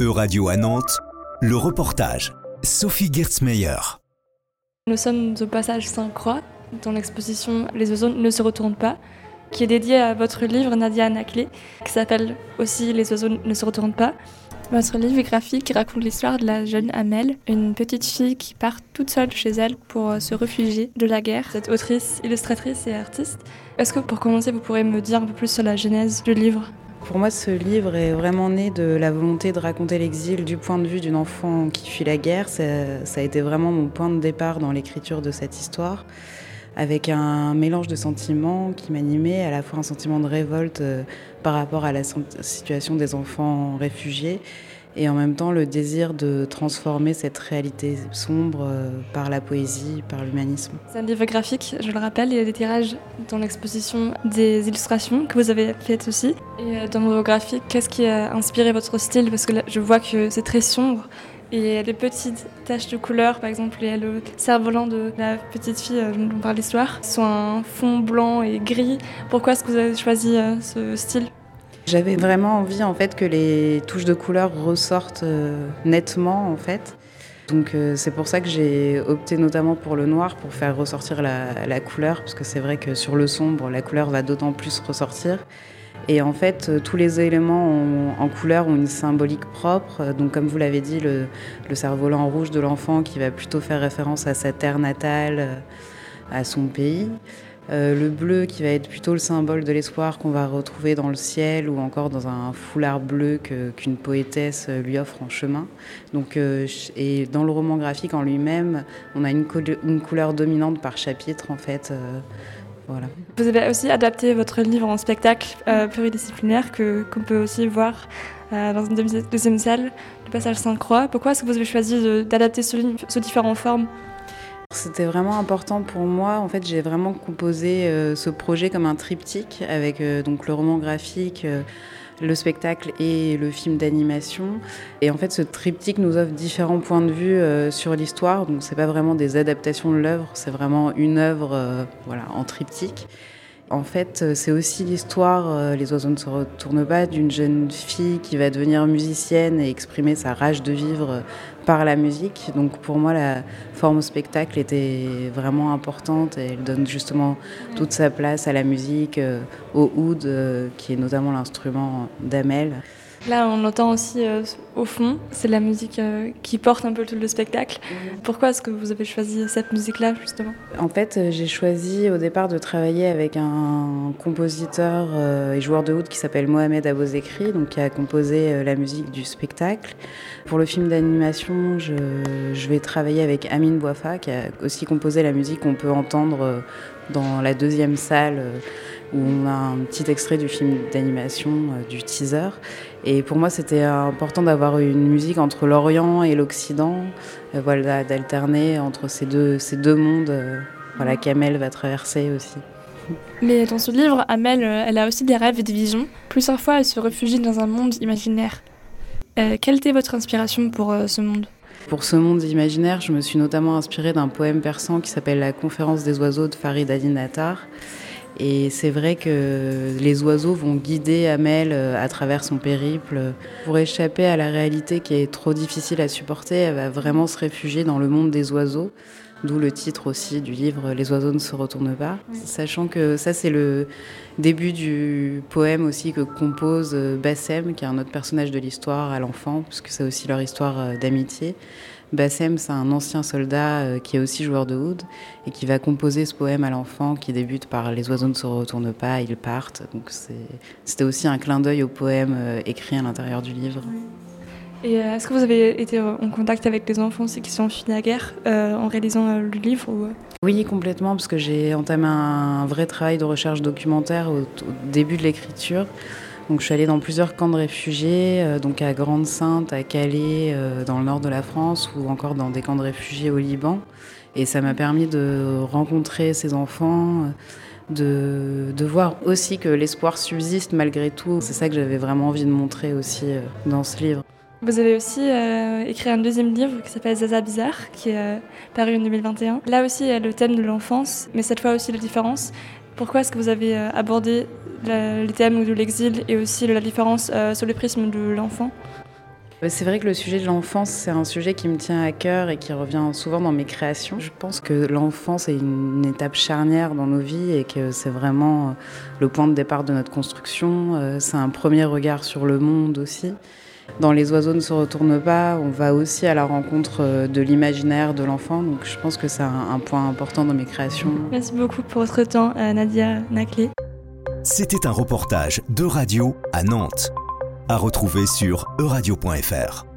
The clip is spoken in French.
E-Radio à Nantes, le reportage. Sophie Gertzmeyer. Nous sommes au passage Saint-Croix, dans l'exposition Les oiseaux ne se retournent pas, qui est dédiée à votre livre Nadia Anaclé, qui s'appelle aussi Les oiseaux ne se retournent pas. Votre livre graphique raconte l'histoire de la jeune Amel, une petite fille qui part toute seule chez elle pour euh, se réfugier de la guerre. Cette autrice, illustratrice et artiste. Est-ce que pour commencer, vous pourrez me dire un peu plus sur la genèse du livre? Pour moi, ce livre est vraiment né de la volonté de raconter l'exil du point de vue d'une enfant qui fuit la guerre. Ça, ça, a été vraiment mon point de départ dans l'écriture de cette histoire, avec un mélange de sentiments qui m'animait, à la fois un sentiment de révolte euh, par rapport à la situation des enfants réfugiés et en même temps le désir de transformer cette réalité sombre euh, par la poésie, par l'humanisme. C'est un livre graphique, je le rappelle, il y a des tirages dans l'exposition des illustrations que vous avez faites aussi. Et euh, dans vos graphiques, qu'est-ce qui a inspiré votre style? Parce que là, je vois que c'est très sombre. Et des petites taches de couleur, par exemple, a le cerf-volant de la petite fille euh, dont on parle l'histoire, sur un fond blanc et gris. Pourquoi est-ce que vous avez choisi ce style? J'avais vraiment envie en fait que les touches de couleur ressortent euh, nettement en fait. Donc euh, c'est pour ça que j'ai opté notamment pour le noir pour faire ressortir la, couleur parce que c'est vrai que sur le sombre la couleur va d'autant plus ressortir. Et en fait, euh, tous les éléments en couleur ont une symbolique propre. Donc, comme vous l'avez dit, le, le cerf-volant rouge de l'enfant qui va plutôt faire référence à sa terre natale, à son pays. Euh, le bleu qui va être plutôt le symbole de l'espoir qu'on va retrouver dans le ciel ou encore dans un foulard bleu qu'une poétesse euh, lui offre en chemin. Donc, euh, et dans le roman graphique en lui-même, on a une, couleur dominante par chapitre en fait. voilà. Vous avez aussi adapté votre livre en spectacle pluridisciplinaire qu'on peut aussi voir dans une deuxième salle, le passage Sainte-Croix. Pourquoi est-ce que vous avez choisi d'adapter ce livre sous différentes formes? C'était vraiment important pour moi. En fait, j'ai vraiment composé euh, ce projet comme un triptyque avec euh, donc le roman graphique, euh, le spectacle et le film d'animation. Et en fait, ce triptyque nous offre différents points de vue sur l'histoire. Donc, c'est pas vraiment des adaptations de l'œuvre, c'est vraiment une œuvre, voilà, en triptyque. En fait, c'est aussi l'histoire, Les oiseaux ne se retournent pas, d'une jeune fille qui va devenir musicienne et exprimer sa rage de vivre par la musique. Donc pour moi, la forme au spectacle était vraiment importante et elle donne justement toute sa place à la musique, euh, au oud, euh, qui est notamment l'instrument d'Amel. Là, on entend aussi euh, au fond, c'est la musique euh, qui porte un peu tout le spectacle. Pourquoi est-ce que vous avez choisi cette musique-là, justement? En fait, euh, j'ai choisi au départ de travailler avec un compositeur et joueur de oud qui s'appelle Mohamed Abozekri, donc qui a composé la musique du spectacle. Pour le film d'animation, je, je, vais travailler avec Amine Boifa, qui a aussi composé la musique qu'on peut entendre dans la deuxième salle où on a un petit extrait du film d'animation, euh, du teaser. Et pour moi, c'était important d'avoir une musique entre l'Orient et l'Occident, euh, voilà, d'alterner entre ces deux, ces deux mondes euh, voilà, qu'Amel va traverser aussi. Mais dans ce livre, Amel, elle a aussi des rêves et des visions. Plusieurs fois, elle se réfugie dans un monde imaginaire. quelle était votre inspiration pour ce monde? Pour ce monde imaginaire, je me suis notamment inspirée d'un poème persan qui s'appelle La conférence des oiseaux de Farid Adin Attar et c'est vrai que les oiseaux vont guider Amel euh, à travers son périple. Pour échapper à la réalité qui est trop difficile à supporter, elle va vraiment se réfugier dans le monde des oiseaux. D'où le titre aussi du livre Les oiseaux ne se retournent pas. Sachant que ça, c'est le début du poème aussi que compose euh, Bassem, qui est un autre personnage de l'histoire à l'enfant, puisque c'est aussi leur histoire euh, d'amitié. Bassem, c'est un ancien soldat euh, qui est aussi joueur de oud et qui va composer ce poème à l'enfant qui débute par Les oiseaux ne se retournent pas, ils partent. Donc c'était aussi un clin d'œil au poème écrit à l'intérieur du livre. Euh, est-ce que vous avez été en contact avec les enfants qui sont finis à guerre en réalisant le livre Oui, complètement, parce que j'ai entamé un vrai travail de recherche documentaire au début de l'écriture. Donc je suis allée dans plusieurs camps de réfugiés, euh, donc à Grande-Sainte, à Calais, euh, dans le nord de la France, ou encore dans des camps de réfugiés au Liban. Et ça m'a permis de rencontrer ces enfants, de, de voir aussi que l'espoir subsiste malgré tout. C'est ça que j'avais vraiment envie de montrer aussi euh, dans ce livre. Vous avez aussi écrit un deuxième livre qui s'appelle Zaza Bizarre, qui est paru en 2021. Là aussi, il y a le thème de l'enfance, mais cette fois aussi la différence. Pourquoi est-ce que vous avez abordé les thèmes de l'exil et aussi la différence euh, sur le prisme de l'enfant? Euh, c'est vrai que le sujet de l'enfance, c'est un sujet qui me tient à cœur et qui revient souvent dans mes créations. Je pense que l'enfance est une étape charnière dans nos vies et que c'est vraiment le point de départ de notre construction. Euh, c'est un premier regard sur le monde aussi. Dans Les oiseaux ne se retournent pas, on va aussi à la rencontre euh, de l'imaginaire de l'enfant. Donc je pense que c'est un, point important dans mes créations. Merci beaucoup pour votre temps, Nadia Naclé. C'était un reportage de radio à Nantes à retrouver sur euradio.fr.